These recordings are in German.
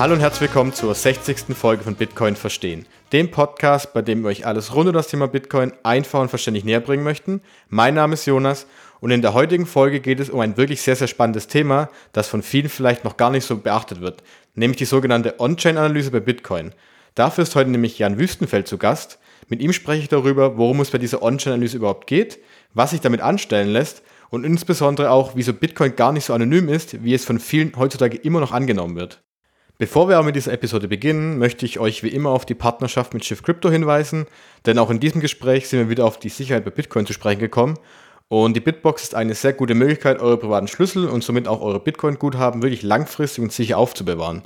Hallo und herzlich willkommen zur 60. Folge von Bitcoin Verstehen, dem Podcast, bei dem wir euch alles rund um das Thema Bitcoin einfach und verständlich näher bringen möchten. Mein Name ist Jonas und in der heutigen Folge geht es um ein wirklich sehr, sehr spannendes Thema, das von vielen vielleicht noch gar nicht so beachtet wird, nämlich die sogenannte On-Chain-Analyse bei Bitcoin. Dafür ist heute nämlich Jan Wüstenfeld zu Gast. Mit ihm spreche ich darüber, worum es bei dieser On-Chain-Analyse überhaupt geht, was sich damit anstellen lässt und insbesondere auch, wieso Bitcoin gar nicht so anonym ist, wie es von vielen heutzutage immer noch angenommen wird. Bevor wir aber mit dieser Episode beginnen, möchte ich euch wie immer auf die Partnerschaft mit Shift Crypto hinweisen, denn auch in diesem Gespräch sind wir wieder auf die Sicherheit bei Bitcoin zu sprechen gekommen. Und die Bitbox ist eine sehr gute Möglichkeit, eure privaten Schlüssel und somit auch eure Bitcoin-Guthaben wirklich langfristig und sicher aufzubewahren.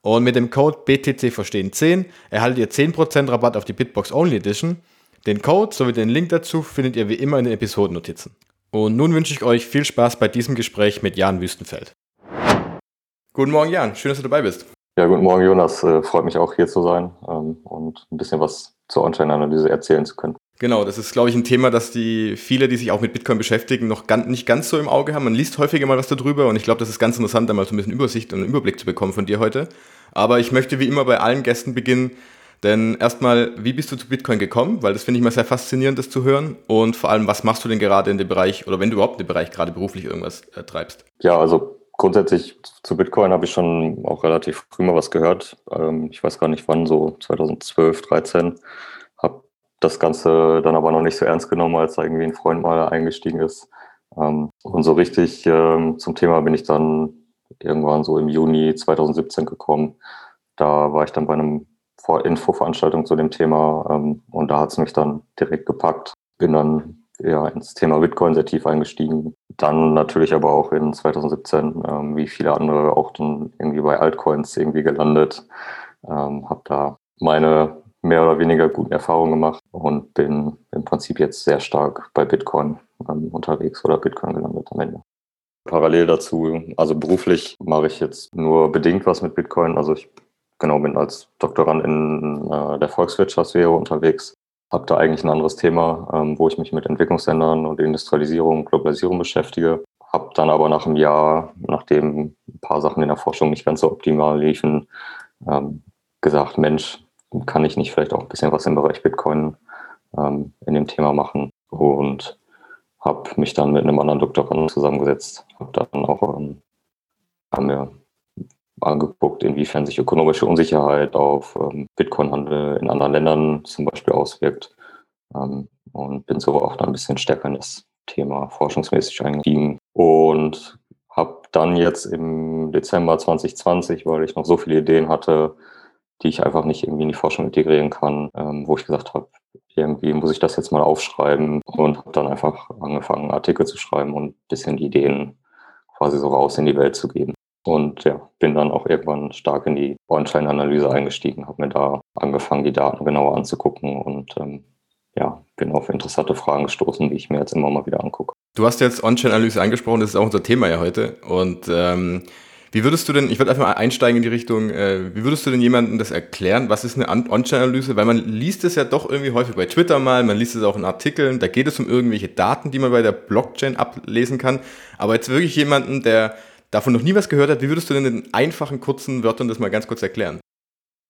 Und mit dem Code BTC Verstehen 10 erhaltet ihr 10% Rabatt auf die Bitbox Only Edition. Den Code sowie den Link dazu findet ihr wie immer in den Episodennotizen. Und nun wünsche ich euch viel Spaß bei diesem Gespräch mit Jan Wüstenfeld. Guten Morgen, Jan. Schön, dass du dabei bist. Ja, guten Morgen, Jonas. Äh, freut mich auch, hier zu sein ähm, und ein bisschen was zur On-Chain-Analyse erzählen zu können. Genau, das ist, glaube ich, ein Thema, das die viele, die sich auch mit Bitcoin beschäftigen, noch ganz, nicht ganz so im Auge haben. Man liest häufiger mal was darüber und ich glaube, das ist ganz interessant, da mal so ein bisschen Übersicht und einen Überblick zu bekommen von dir heute. Aber ich möchte wie immer bei allen Gästen beginnen, denn erstmal, wie bist du zu Bitcoin gekommen? Weil das finde ich mal sehr faszinierend, das zu hören. Und vor allem, was machst du denn gerade in dem Bereich oder wenn du überhaupt in dem Bereich gerade beruflich irgendwas äh, treibst? Ja, also grundsätzlich zu Bitcoin habe ich schon auch relativ früh mal was gehört. Ähm, ich weiß gar nicht wann, so 2012, 13. Habe das Ganze dann aber noch nicht so ernst genommen, als irgendwie ein Freund mal eingestiegen ist. Ähm, und so richtig ähm, zum Thema bin ich dann irgendwann so im Juni 2017 gekommen. Da war ich dann bei einem Infoveranstaltung zu dem Thema und da hat es mich dann direkt gepackt. Bin dann ja ins Thema Bitcoin sehr tief eingestiegen. Dann natürlich aber auch in 2017, ähm, wie viele andere, auch dann irgendwie bei Altcoins irgendwie gelandet. Ähm, habe da meine mehr oder weniger guten Erfahrungen gemacht und bin im Prinzip jetzt sehr stark bei Bitcoin ähm, unterwegs oder Bitcoin gelandet am Ende. Parallel dazu, also beruflich mache ich jetzt nur bedingt was mit Bitcoin. Also ich genau bin als Doktorand in äh, der Volkswirtschaftslehre unterwegs. Habe da eigentlich ein anderes Thema, ähm, wo ich mich mit Entwicklungsländern und Industrialisierung, Globalisierung beschäftige. Habe dann aber nach einem Jahr, nachdem ein paar Sachen in der Forschung nicht ganz so optimal liefen, ähm, gesagt, Mensch, kann ich nicht vielleicht auch ein bisschen was im Bereich Bitcoin ähm, in dem Thema machen? Und habe mich dann mit einem anderen Doktoranden zusammengesetzt, habe dann auch ähm, haben wir angeguckt, inwiefern sich ökonomische Unsicherheit auf ähm, Bitcoin-Handel in anderen Ländern zum Beispiel auswirkt. Ähm, und bin so auch dann ein bisschen stärker in das Thema forschungsmäßig eingestiegen und habe dann jetzt im Dezember 2020, weil ich noch so viele Ideen hatte, die ich einfach nicht irgendwie in die Forschung integrieren kann, ähm, wo ich gesagt habe, irgendwie muss ich das jetzt mal aufschreiben und habe dann einfach angefangen, Artikel zu schreiben und ein bisschen die Ideen quasi so raus in die Welt zu geben. Und ja, bin dann auch irgendwann stark in die Bornstein-Analyse eingestiegen, habe mir da angefangen, die Daten genauer anzugucken und ähm, ja, bin auf interessante Fragen gestoßen, die ich mir jetzt immer mal wieder angucke. Du hast jetzt On-Chain-Analyse angesprochen, das ist auch unser Thema ja heute. Und ähm, wie würdest du denn, ich würde einfach mal einsteigen in die Richtung, äh, wie würdest du denn jemandem das erklären? Was ist eine On-Chain-Analyse? Weil man liest es ja doch irgendwie häufig bei Twitter mal, man liest es auch in Artikeln, da geht es um irgendwelche Daten, die man bei der Blockchain ablesen kann. Aber jetzt wirklich jemanden, der davon noch nie was gehört hat, wie würdest du denn in einfachen, kurzen Wörtern das mal ganz kurz erklären?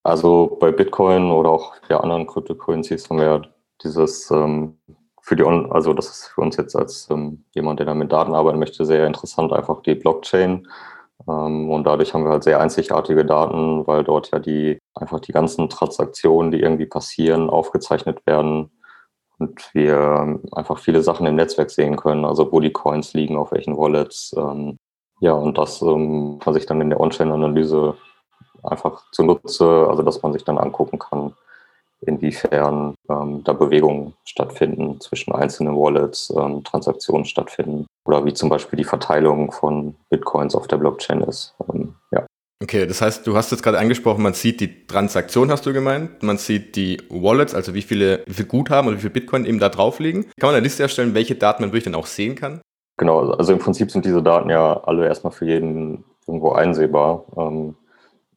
Also bei Bitcoin oder auch ja, anderen Cryptocurrencies haben wir ja dieses ähm, für die, On also das ist für uns jetzt als ähm, jemand, der da mit Daten arbeiten möchte, sehr interessant, einfach die Blockchain. Ähm, und dadurch haben wir halt sehr einzigartige Daten, weil dort ja die einfach die ganzen Transaktionen, die irgendwie passieren, aufgezeichnet werden und wir einfach viele Sachen im Netzwerk sehen können, also wo die Coins liegen, auf welchen Wallets, ähm, ja, und das ähm, kann sich dann in der On-Chain-Analyse einfach zunutze, also dass man sich dann angucken kann, inwiefern ähm, da Bewegungen stattfinden zwischen einzelnen Wallets, ähm, Transaktionen stattfinden oder wie zum Beispiel die Verteilung von Bitcoins auf der Blockchain ist. Ähm, ja. Okay, das heißt, du hast jetzt gerade angesprochen, man sieht die Transaktion, hast du gemeint, man sieht die Wallets, also wie viele, wie viel Guthaben oder wie viel Bitcoin eben da drauf liegen. Kann man eine Liste erstellen, welche Daten man wirklich dann auch sehen kann? Genau, also im Prinzip sind diese Daten ja alle erstmal für jeden irgendwo einsehbar. Ähm,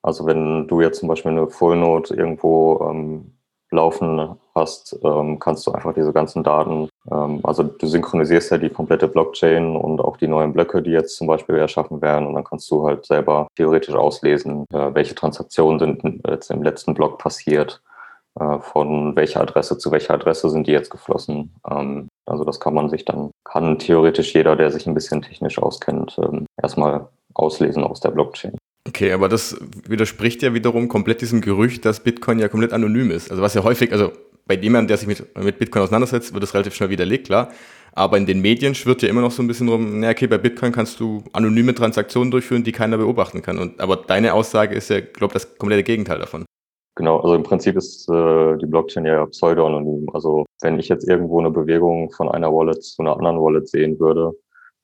also wenn du jetzt zum Beispiel eine Full Node irgendwo ähm, laufen hast, ähm, kannst du einfach diese ganzen Daten, ähm, also du synchronisierst ja die komplette Blockchain und auch die neuen Blöcke, die jetzt zum Beispiel erschaffen werden und dann kannst du halt selber theoretisch auslesen, äh, welche Transaktionen sind jetzt im letzten Block passiert, äh, von welcher Adresse zu welcher Adresse sind die jetzt geflossen. Ähm, also das kann man sich dann, kann theoretisch jeder, der sich ein bisschen technisch auskennt, ähm, erstmal auslesen aus der Blockchain. Okay, aber das widerspricht ja wiederum komplett diesem Gerücht, dass Bitcoin ja komplett anonym ist. Also was ja häufig, also bei jemandem, der sich mit, mit Bitcoin auseinandersetzt, wird das relativ schnell widerlegt, klar. Aber in den Medien schwirrt ja immer noch so ein bisschen rum, na okay, bei Bitcoin kannst du anonyme Transaktionen durchführen, die keiner beobachten kann. Und, aber deine Aussage ist ja, glaube ich, das komplette Gegenteil davon. Genau, also im Prinzip ist äh, die Blockchain ja pseudo-anonym. Also wenn ich jetzt irgendwo eine Bewegung von einer Wallet zu einer anderen Wallet sehen würde,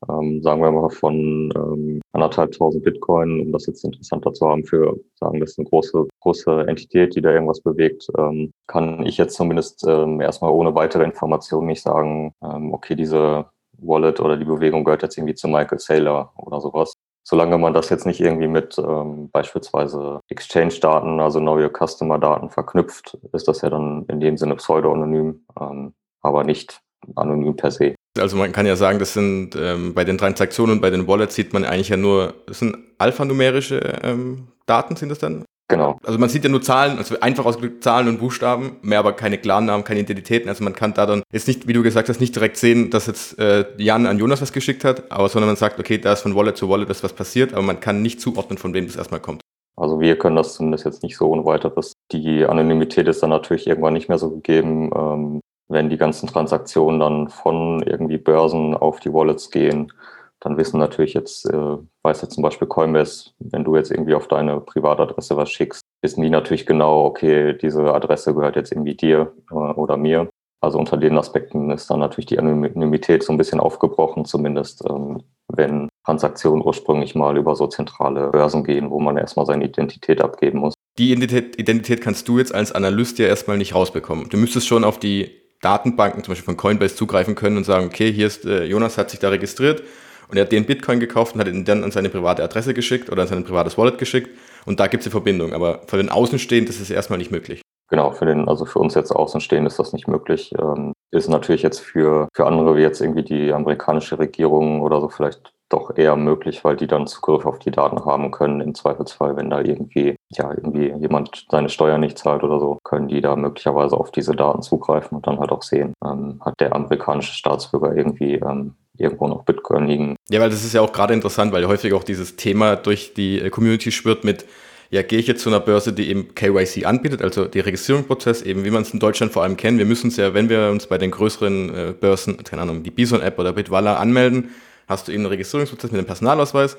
ähm, sagen wir mal von ähm, anderthalbtausend Bitcoin, um das jetzt interessanter zu haben für, sagen, das ist eine große, große Entität, die da irgendwas bewegt, ähm, kann ich jetzt zumindest ähm, erstmal ohne weitere Informationen nicht sagen, ähm, okay, diese Wallet oder die Bewegung gehört jetzt irgendwie zu Michael Saylor oder sowas. Solange man das jetzt nicht irgendwie mit ähm, beispielsweise Exchange-Daten, also neue Customer-Daten verknüpft, ist das ja dann in dem Sinne pseudo-anonym, ähm, aber nicht anonym per se. Also man kann ja sagen, das sind ähm, bei den Transaktionen und bei den Wallets sieht man eigentlich ja nur, das sind alphanumerische ähm, Daten, sind das dann? Genau. Also man sieht ja nur Zahlen, also einfach ausgedrückt Zahlen und Buchstaben, mehr aber keine Klarnamen, keine Identitäten. Also man kann da dann jetzt nicht, wie du gesagt hast, nicht direkt sehen, dass jetzt äh, Jan an Jonas was geschickt hat, aber sondern man sagt, okay, da ist von Wallet zu Wallet ist was passiert, aber man kann nicht zuordnen, von wem das erstmal kommt. Also wir können das zumindest jetzt nicht so ohne weiteres. Die Anonymität ist dann natürlich irgendwann nicht mehr so gegeben. Ähm, wenn die ganzen Transaktionen dann von irgendwie Börsen auf die Wallets gehen, dann wissen natürlich jetzt, äh, weiß jetzt zum Beispiel Coinbase, wenn du jetzt irgendwie auf deine Privatadresse was schickst, wissen die natürlich genau, okay, diese Adresse gehört jetzt irgendwie dir äh, oder mir. Also unter den Aspekten ist dann natürlich die Anonymität so ein bisschen aufgebrochen, zumindest ähm, wenn Transaktionen ursprünglich mal über so zentrale Börsen gehen, wo man erstmal seine Identität abgeben muss. Die Identität, Identität kannst du jetzt als Analyst ja erstmal nicht rausbekommen. Du müsstest schon auf die Datenbanken, zum Beispiel von Coinbase, zugreifen können und sagen, okay, hier ist, äh, Jonas hat sich da registriert und er hat den Bitcoin gekauft und hat ihn dann an seine private Adresse geschickt oder an sein privates Wallet geschickt und da gibt es eine Verbindung. Aber für den Außenstehenden ist es erstmal nicht möglich. Genau, für den, also für uns jetzt Außenstehenden ist das nicht möglich. Ähm, ist natürlich jetzt für, für andere wie jetzt irgendwie die amerikanische Regierung oder so vielleicht doch eher möglich, weil die dann Zugriff auf die Daten haben können. Im Zweifelsfall, wenn da irgendwie, ja, irgendwie jemand seine Steuern nicht zahlt oder so, können die da möglicherweise auf diese Daten zugreifen und dann halt auch sehen, ähm, hat der amerikanische Staatsbürger irgendwie ähm, irgendwo noch Bitcoin liegen. Ja, weil das ist ja auch gerade interessant, weil häufig auch dieses Thema durch die äh, Community schwirrt mit, ja, gehe ich jetzt zu einer Börse, die eben KYC anbietet, also der Registrierungsprozess, eben wie man es in Deutschland vor allem kennt. Wir müssen es ja, wenn wir uns bei den größeren äh, Börsen, keine Ahnung, die Bison-App oder Bitwala anmelden, hast du eben einen Registrierungsprozess mit dem Personalausweis,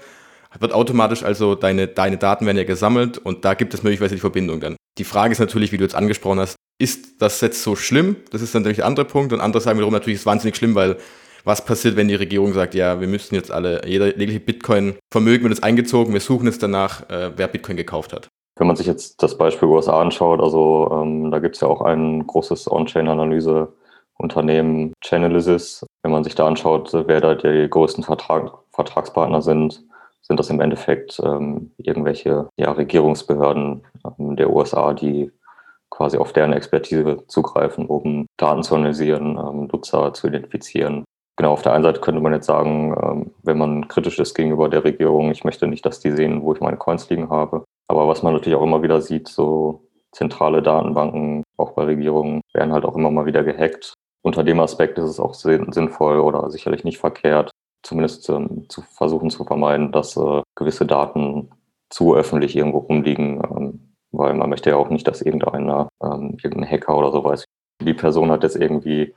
wird automatisch also deine, deine Daten werden ja gesammelt und da gibt es möglicherweise die Verbindung dann. Die Frage ist natürlich, wie du jetzt angesprochen hast, ist das jetzt so schlimm? Das ist natürlich der andere Punkt und andere sagen wiederum natürlich, ist es wahnsinnig schlimm, weil was passiert, wenn die Regierung sagt, ja, wir müssen jetzt alle, jeder jegliche Bitcoin-Vermögen wird jetzt eingezogen, wir suchen jetzt danach, äh, wer Bitcoin gekauft hat. Wenn man sich jetzt das Beispiel USA anschaut, also ähm, da gibt es ja auch ein großes On-Chain-Analyse Unternehmen Chainalysis. Wenn man sich da anschaut, wer da die größten Vertrag, Vertragspartner sind, sind das im Endeffekt ähm, irgendwelche ja, Regierungsbehörden ähm, der USA, die quasi auf deren Expertise zugreifen, um Daten zu analysieren, ähm, Nutzer zu identifizieren. Genau, auf der einen Seite könnte man jetzt sagen, ähm, wenn man kritisch ist gegenüber der Regierung, ich möchte nicht, dass die sehen, wo ich meine Coins liegen habe. Aber was man natürlich auch immer wieder sieht, so zentrale Datenbanken, auch bei Regierungen, werden halt auch immer mal wieder gehackt unter dem Aspekt ist es auch sinnvoll oder sicherlich nicht verkehrt, zumindest ähm, zu versuchen zu vermeiden, dass äh, gewisse Daten zu öffentlich irgendwo rumliegen, ähm, weil man möchte ja auch nicht, dass irgendeiner, ähm, irgendein Hacker oder so weiß, die Person hat jetzt irgendwie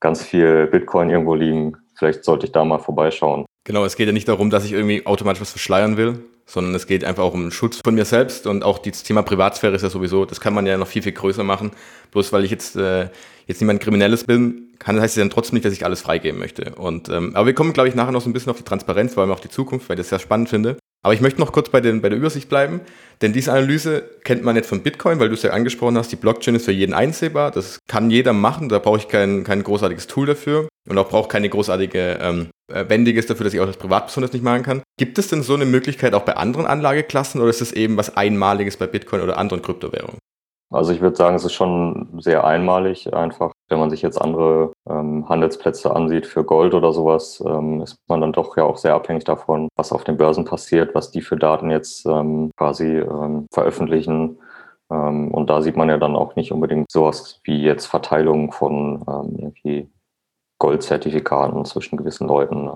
ganz viel Bitcoin irgendwo liegen, vielleicht sollte ich da mal vorbeischauen. Genau, es geht ja nicht darum, dass ich irgendwie automatisch was verschleiern will, sondern es geht einfach auch um den Schutz von mir selbst und auch das Thema Privatsphäre ist ja sowieso, das kann man ja noch viel, viel größer machen. Bloß weil ich jetzt, äh, jetzt niemand Kriminelles bin, kann, heißt es dann trotzdem nicht, dass ich alles freigeben möchte. Und, ähm, aber wir kommen, glaube ich, nachher noch so ein bisschen auf die Transparenz, vor allem auch die Zukunft, weil ich das sehr spannend finde. Aber ich möchte noch kurz bei, den, bei der Übersicht bleiben, denn diese Analyse kennt man nicht von Bitcoin, weil du es ja angesprochen hast, die Blockchain ist für jeden einsehbar, das kann jeder machen, da brauche ich kein, kein großartiges Tool dafür und auch brauche keine großartige ähm, äh, Wendiges dafür, dass ich auch als Privatperson das nicht machen kann. Gibt es denn so eine Möglichkeit auch bei anderen Anlageklassen oder ist das eben was Einmaliges bei Bitcoin oder anderen Kryptowährungen? Also ich würde sagen, es ist schon sehr einmalig. Einfach, wenn man sich jetzt andere ähm, Handelsplätze ansieht für Gold oder sowas, ähm, ist man dann doch ja auch sehr abhängig davon, was auf den Börsen passiert, was die für Daten jetzt ähm, quasi ähm, veröffentlichen. Ähm, und da sieht man ja dann auch nicht unbedingt sowas wie jetzt Verteilung von ähm, irgendwie Goldzertifikaten zwischen gewissen Leuten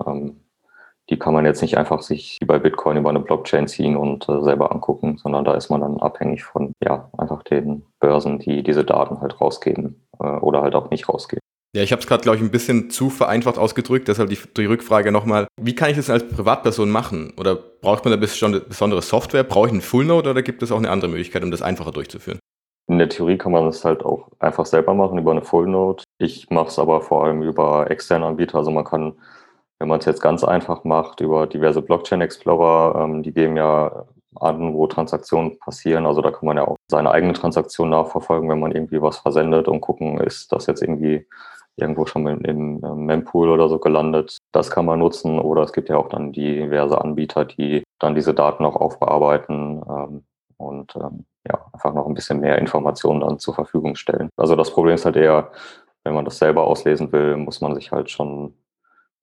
die kann man jetzt nicht einfach sich wie bei Bitcoin über eine Blockchain ziehen und äh, selber angucken, sondern da ist man dann abhängig von, ja, einfach den Börsen, die diese Daten halt rausgeben äh, oder halt auch nicht rausgeben. Ja, ich habe es gerade, glaube ich, ein bisschen zu vereinfacht ausgedrückt, deshalb die, die Rückfrage nochmal. Wie kann ich das als Privatperson machen? Oder braucht man da besondere Software? Brauche ich einen Fullnode oder gibt es auch eine andere Möglichkeit, um das einfacher durchzuführen? In der Theorie kann man das halt auch einfach selber machen über eine Fullnode. Ich mache es aber vor allem über externe Anbieter. Also man kann wenn man es jetzt ganz einfach macht über diverse Blockchain-Explorer, ähm, die geben ja an, wo Transaktionen passieren. Also da kann man ja auch seine eigene Transaktion nachverfolgen, wenn man irgendwie was versendet und gucken, ist das jetzt irgendwie irgendwo schon im, im ähm, Mempool oder so gelandet. Das kann man nutzen. Oder es gibt ja auch dann diverse Anbieter, die dann diese Daten auch aufbearbeiten ähm, und ähm, ja, einfach noch ein bisschen mehr Informationen dann zur Verfügung stellen. Also das Problem ist halt eher, wenn man das selber auslesen will, muss man sich halt schon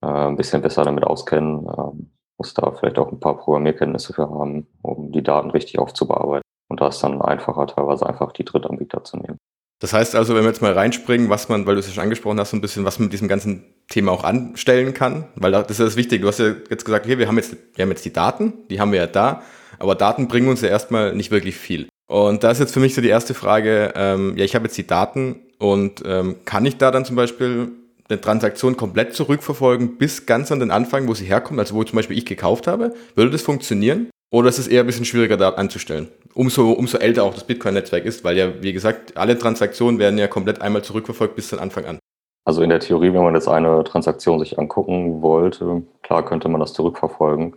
äh, ein bisschen besser damit auskennen, ähm, muss da vielleicht auch ein paar Programmierkenntnisse für haben, um die Daten richtig aufzubearbeiten. Und da ist dann einfacher, teilweise einfach die Drittanbieter zu nehmen. Das heißt also, wenn wir jetzt mal reinspringen, was man, weil du es ja schon angesprochen hast, so ein bisschen, was man mit diesem ganzen Thema auch anstellen kann, weil das ist das Wichtige. Du hast ja jetzt gesagt, okay, wir haben jetzt, wir haben jetzt die Daten, die haben wir ja da, aber Daten bringen uns ja erstmal nicht wirklich viel. Und da ist jetzt für mich so die erste Frage, ähm, ja, ich habe jetzt die Daten und ähm, kann ich da dann zum Beispiel eine Transaktion komplett zurückverfolgen bis ganz an den Anfang, wo sie herkommt, also wo zum Beispiel ich gekauft habe? Würde das funktionieren? Oder ist es eher ein bisschen schwieriger da anzustellen? Umso, umso älter auch das Bitcoin-Netzwerk ist, weil ja, wie gesagt, alle Transaktionen werden ja komplett einmal zurückverfolgt bis zum Anfang an. Also in der Theorie, wenn man jetzt eine Transaktion sich angucken wollte, klar könnte man das zurückverfolgen.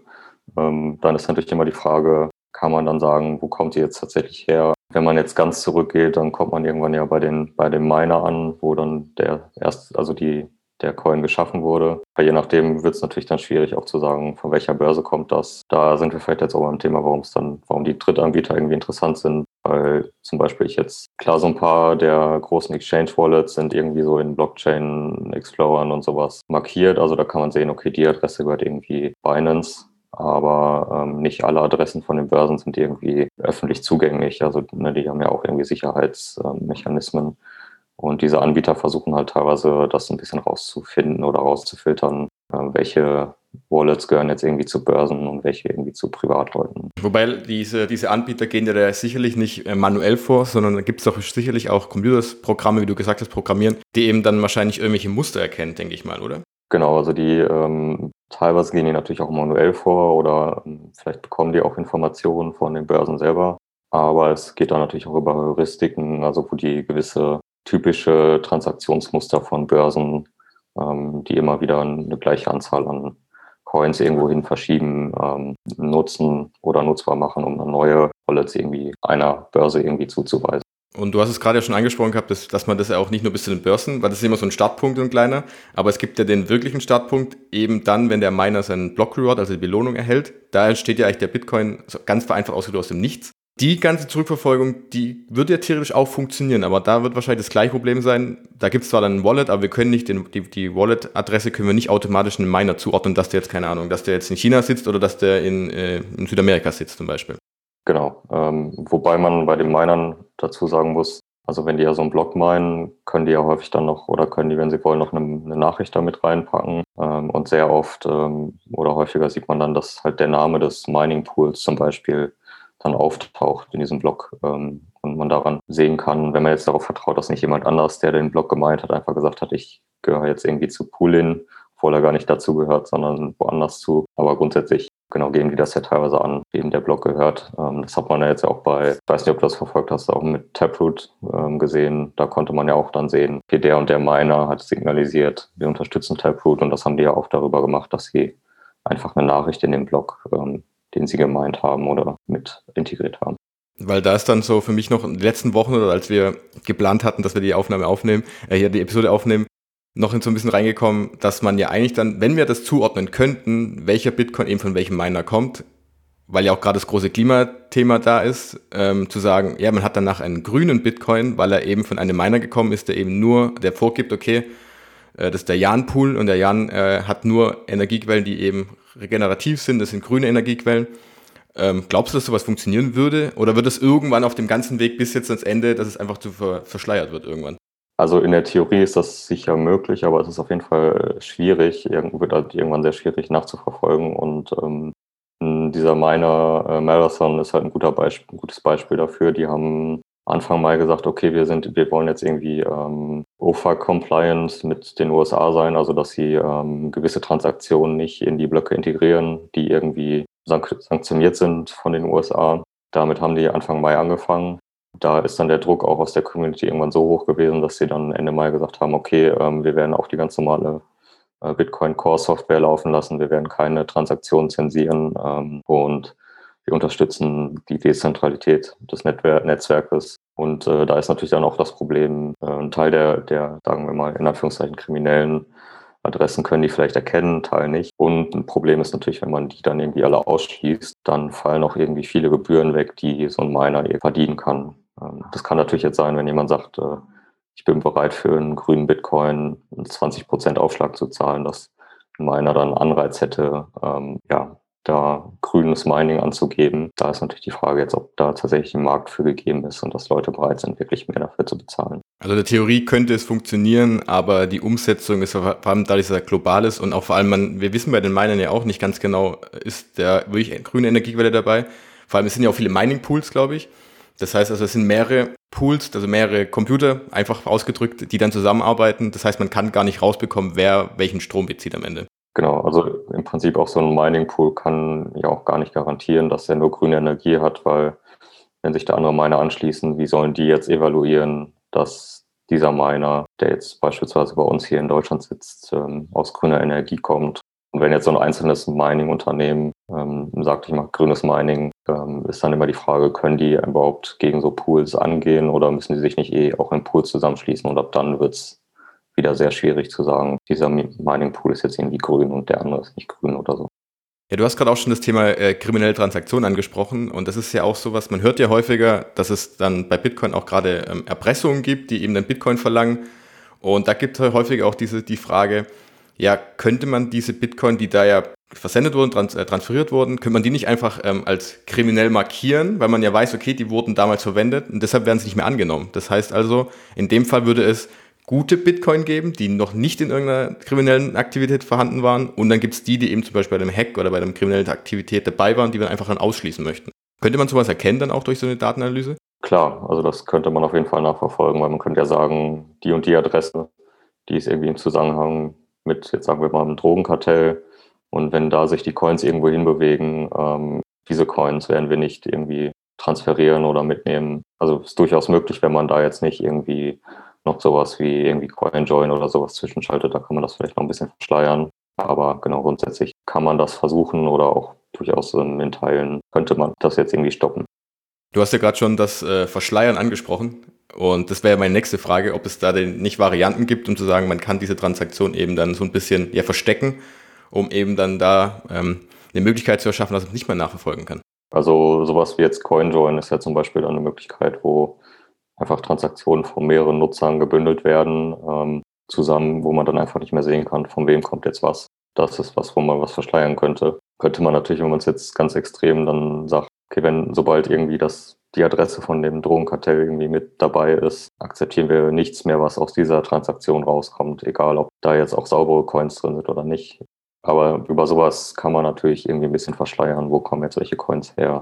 Ähm, dann ist natürlich immer die Frage, kann man dann sagen, wo kommt die jetzt tatsächlich her? Wenn man jetzt ganz zurückgeht, dann kommt man irgendwann ja bei den, bei dem Miner an, wo dann der erst, also die, der Coin geschaffen wurde. Aber je nachdem wird es natürlich dann schwierig auch zu sagen, von welcher Börse kommt das. Da sind wir vielleicht jetzt auch beim Thema, warum es dann, warum die Drittanbieter irgendwie interessant sind. Weil zum Beispiel ich jetzt, klar, so ein paar der großen Exchange-Wallets sind irgendwie so in Blockchain-Explorern und sowas markiert. Also da kann man sehen, okay, die Adresse gehört irgendwie Binance aber ähm, nicht alle Adressen von den Börsen sind irgendwie öffentlich zugänglich. Also ne, die haben ja auch irgendwie Sicherheitsmechanismen. und diese Anbieter versuchen halt teilweise das ein bisschen rauszufinden oder rauszufiltern, äh, welche Wallets gehören jetzt irgendwie zu Börsen und welche irgendwie zu Privatleuten. Wobei diese, diese Anbieter gehen ja da sicherlich nicht äh, manuell vor, sondern da gibt es doch sicherlich auch Computersprogramme, wie du gesagt hast, programmieren, die eben dann wahrscheinlich irgendwelche Muster erkennen, denke ich mal, oder? Genau, also die ähm, teilweise gehen die natürlich auch manuell vor oder ähm, vielleicht bekommen die auch Informationen von den Börsen selber. Aber es geht dann natürlich auch über Heuristiken, also wo die gewisse typische Transaktionsmuster von Börsen, ähm, die immer wieder eine gleiche Anzahl an Coins irgendwohin verschieben, ähm, nutzen oder nutzbar machen, um eine neue Wallets irgendwie einer Börse irgendwie zuzuweisen. Und du hast es gerade ja schon angesprochen gehabt, dass, dass man das ja auch nicht nur bis zu den Börsen, weil das ist immer so ein Startpunkt, ein kleiner, aber es gibt ja den wirklichen Startpunkt eben dann, wenn der Miner seinen Block Reward, also die Belohnung erhält. Da entsteht ja eigentlich der Bitcoin ganz vereinfacht ausgedrückt aus dem Nichts. Die ganze Zurückverfolgung, die würde ja theoretisch auch funktionieren, aber da wird wahrscheinlich das gleiche Problem sein. Da gibt es zwar dann ein Wallet, aber wir können nicht den, die, die Wallet-Adresse können wir nicht automatisch einem Miner zuordnen, dass der jetzt, keine Ahnung, dass der jetzt in China sitzt oder dass der in, äh, in Südamerika sitzt zum Beispiel. Genau. Ähm, wobei man bei den Minern dazu sagen muss, also wenn die ja so einen Block meinen, können die ja häufig dann noch oder können die, wenn sie wollen, noch eine, eine Nachricht damit reinpacken. Ähm, und sehr oft ähm, oder häufiger sieht man dann, dass halt der Name des Mining Pools zum Beispiel dann auftaucht in diesem Block ähm, und man daran sehen kann, wenn man jetzt darauf vertraut, dass nicht jemand anders, der den Block gemeint hat, einfach gesagt hat, ich gehöre jetzt irgendwie zu Poolin, obwohl er gar nicht dazu gehört, sondern woanders zu. Aber grundsätzlich genau geben die das ja teilweise an, wem der Blog gehört. Ähm, das hat man ja jetzt auch bei, ich weiß nicht, ob du das verfolgt hast, auch mit Taproot ähm, gesehen. Da konnte man ja auch dann sehen, okay, der und der Miner hat signalisiert, wir unterstützen Taproot und das haben die ja auch darüber gemacht, dass sie einfach eine Nachricht in den Blog, ähm, den sie gemeint haben oder mit integriert haben. Weil da ist dann so für mich noch in den letzten Wochen oder als wir geplant hatten, dass wir die Aufnahme aufnehmen, äh, hier die Episode aufnehmen, noch so ein bisschen reingekommen, dass man ja eigentlich dann, wenn wir das zuordnen könnten, welcher Bitcoin eben von welchem Miner kommt, weil ja auch gerade das große Klimathema da ist, ähm, zu sagen, ja, man hat danach einen grünen Bitcoin, weil er eben von einem Miner gekommen ist, der eben nur, der vorgibt, okay, äh, das ist der Jan-Pool und der Jan äh, hat nur Energiequellen, die eben regenerativ sind, das sind grüne Energiequellen. Ähm, glaubst du, dass sowas funktionieren würde? Oder wird es irgendwann auf dem ganzen Weg bis jetzt ans Ende, dass es einfach zu ver verschleiert wird irgendwann? Also in der Theorie ist das sicher möglich, aber es ist auf jeden Fall schwierig, wird halt irgendwann sehr schwierig nachzuverfolgen. Und ähm, dieser Miner äh, Marathon ist halt ein, guter Beisp ein gutes Beispiel dafür. Die haben Anfang Mai gesagt, okay, wir sind, wir wollen jetzt irgendwie ähm, OFAC-compliant mit den USA sein, also dass sie ähm, gewisse Transaktionen nicht in die Blöcke integrieren, die irgendwie sank sanktioniert sind von den USA. Damit haben die Anfang Mai angefangen. Da ist dann der Druck auch aus der Community irgendwann so hoch gewesen, dass sie dann Ende Mai gesagt haben, okay, ähm, wir werden auch die ganz normale äh, Bitcoin Core Software laufen lassen, wir werden keine Transaktionen zensieren ähm, und wir unterstützen die Dezentralität des Netwer Netzwerkes. Und äh, da ist natürlich dann auch das Problem, äh, ein Teil der, der, sagen wir mal, in Anführungszeichen kriminellen Adressen können die vielleicht erkennen, Teil nicht. Und ein Problem ist natürlich, wenn man die dann irgendwie alle ausschließt, dann fallen auch irgendwie viele Gebühren weg, die so ein Miner verdienen kann. Ähm, das kann natürlich jetzt sein, wenn jemand sagt, äh, ich bin bereit für einen grünen Bitcoin 20% Aufschlag zu zahlen, dass ein Miner dann Anreiz hätte, ähm, ja, da grünes Mining anzugeben. Da ist natürlich die Frage jetzt, ob da tatsächlich ein Markt für gegeben ist und dass Leute bereit sind, wirklich mehr dafür zu bezahlen. Also in der Theorie könnte es funktionieren, aber die Umsetzung ist vor allem dadurch, dass er global ist und auch vor allem, man, wir wissen bei den Minern ja auch nicht ganz genau, ist der wirklich grüne Energiequelle dabei. Vor allem, es sind ja auch viele Mining-Pools, glaube ich. Das heißt also, es sind mehrere Pools, also mehrere Computer, einfach ausgedrückt, die dann zusammenarbeiten. Das heißt, man kann gar nicht rausbekommen, wer welchen Strom bezieht am Ende. Genau, also im Prinzip auch so ein Mining Pool kann ja auch gar nicht garantieren, dass er nur grüne Energie hat, weil wenn sich da andere Miner anschließen, wie sollen die jetzt evaluieren, dass dieser Miner, der jetzt beispielsweise bei uns hier in Deutschland sitzt, ähm, aus grüner Energie kommt? Und wenn jetzt so ein einzelnes Mining-Unternehmen ähm, sagt, ich mache grünes Mining, ähm, ist dann immer die Frage, können die überhaupt gegen so Pools angehen oder müssen die sich nicht eh auch in Pools zusammenschließen? Und ab dann wird es wieder sehr schwierig zu sagen, dieser Mining Pool ist jetzt irgendwie grün und der andere ist nicht grün oder so. Ja, du hast gerade auch schon das Thema äh, kriminelle Transaktionen angesprochen. Und das ist ja auch so was, man hört ja häufiger, dass es dann bei Bitcoin auch gerade ähm, Erpressungen gibt, die eben dann Bitcoin verlangen. Und da gibt es häufig auch diese, die Frage, ja, könnte man diese Bitcoin, die da ja versendet wurden, trans äh, transferiert wurden, könnte man die nicht einfach ähm, als kriminell markieren, weil man ja weiß, okay, die wurden damals verwendet und deshalb werden sie nicht mehr angenommen. Das heißt also, in dem Fall würde es gute Bitcoin geben, die noch nicht in irgendeiner kriminellen Aktivität vorhanden waren. Und dann gibt es die, die eben zum Beispiel bei einem Hack oder bei einer kriminellen Aktivität dabei waren, die wir einfach dann ausschließen möchten. Könnte man sowas erkennen dann auch durch so eine Datenanalyse? Klar, also das könnte man auf jeden Fall nachverfolgen, weil man könnte ja sagen, die und die Adresse, die ist irgendwie im Zusammenhang mit, jetzt sagen wir mal, einem Drogenkartell. Und wenn da sich die Coins irgendwo hinbewegen, ähm, diese Coins werden wir nicht irgendwie transferieren oder mitnehmen. Also ist durchaus möglich, wenn man da jetzt nicht irgendwie noch sowas wie irgendwie CoinJoin oder sowas zwischenschaltet, da kann man das vielleicht noch ein bisschen verschleiern. Aber genau, grundsätzlich kann man das versuchen oder auch durchaus in Teilen könnte man das jetzt irgendwie stoppen. Du hast ja gerade schon das äh, Verschleiern angesprochen. Und das wäre meine nächste Frage, ob es da denn nicht Varianten gibt, um zu sagen, man kann diese Transaktion eben dann so ein bisschen ja, verstecken, um eben dann da ähm, eine Möglichkeit zu erschaffen, dass man es nicht mehr nachverfolgen kann. Also sowas wie jetzt CoinJoin ist ja zum Beispiel eine Möglichkeit, wo einfach Transaktionen von mehreren Nutzern gebündelt werden, ähm, zusammen, wo man dann einfach nicht mehr sehen kann, von wem kommt jetzt was. Das ist was, wo man was verschleiern könnte. Könnte man natürlich, wenn man es jetzt ganz extrem dann sagt, okay, wenn sobald irgendwie das die Adresse von dem Drogenkartell irgendwie mit dabei ist, akzeptieren wir nichts mehr, was aus dieser Transaktion rauskommt, egal ob da jetzt auch saubere Coins drin sind oder nicht. Aber über sowas kann man natürlich irgendwie ein bisschen verschleiern, wo kommen jetzt welche Coins her.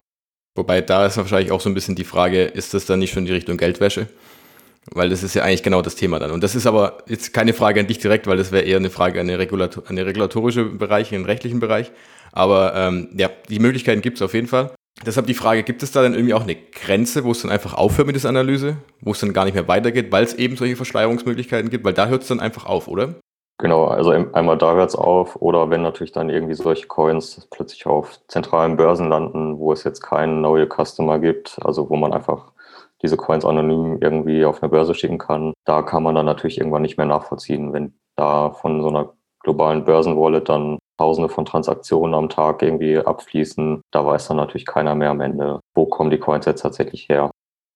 Wobei da ist wahrscheinlich auch so ein bisschen die Frage, ist das dann nicht schon die Richtung Geldwäsche? Weil das ist ja eigentlich genau das Thema dann. Und das ist aber jetzt keine Frage an dich direkt, weil das wäre eher eine Frage an eine, Regulator eine regulatorische Bereich, einen rechtlichen Bereich. Aber ähm, ja, die Möglichkeiten gibt es auf jeden Fall. Deshalb die Frage, gibt es da dann irgendwie auch eine Grenze, wo es dann einfach aufhört mit dieser Analyse, wo es dann gar nicht mehr weitergeht, weil es eben solche Verschleierungsmöglichkeiten gibt? Weil da hört es dann einfach auf, oder? Genau, also einmal da hört es auf oder wenn natürlich dann irgendwie solche Coins plötzlich auf zentralen Börsen landen, wo es jetzt keinen neue Customer gibt, also wo man einfach diese Coins anonym irgendwie auf eine Börse schicken kann, da kann man dann natürlich irgendwann nicht mehr nachvollziehen, wenn da von so einer globalen Börsenwallet dann Tausende von Transaktionen am Tag irgendwie abfließen. Da weiß dann natürlich keiner mehr am Ende, wo kommen die Coins jetzt tatsächlich her.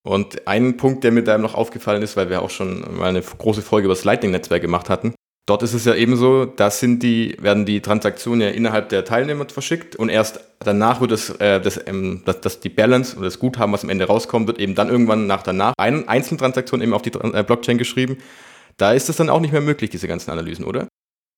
Und ein Punkt, der mir da noch aufgefallen ist, weil wir auch schon mal eine große Folge über das Lightning-Netzwerk gemacht hatten. Dort ist es ja ebenso, da sind die, werden die Transaktionen ja innerhalb der Teilnehmer verschickt und erst danach wird das, äh, das, ähm, das, das die Balance oder das Guthaben, was am Ende rauskommt, wird eben dann irgendwann nach danach ein, einzelne Transaktionen eben auf die äh, Blockchain geschrieben. Da ist es dann auch nicht mehr möglich, diese ganzen Analysen, oder?